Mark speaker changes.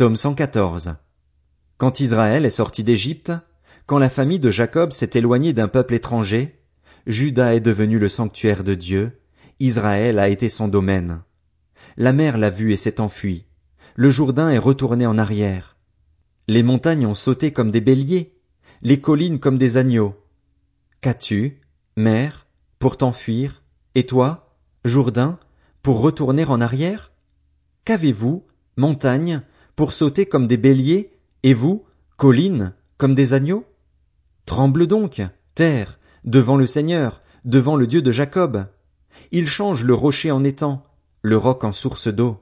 Speaker 1: Psaume 114. Quand Israël est sorti d'Égypte, quand la famille de Jacob s'est éloignée d'un peuple étranger, Juda est devenu le sanctuaire de Dieu, Israël a été son domaine. La mer l'a vu et s'est enfuie. Le Jourdain est retourné en arrière. Les montagnes ont sauté comme des béliers, les collines comme des agneaux. Qu'as-tu, mer, pour t'enfuir, et toi, Jourdain, pour retourner en arrière? Qu'avez-vous, montagne, pour sauter comme des béliers, et vous, collines, comme des agneaux? Tremble donc, terre, devant le Seigneur, devant le Dieu de Jacob. Il change le rocher en étang, le roc en source d'eau.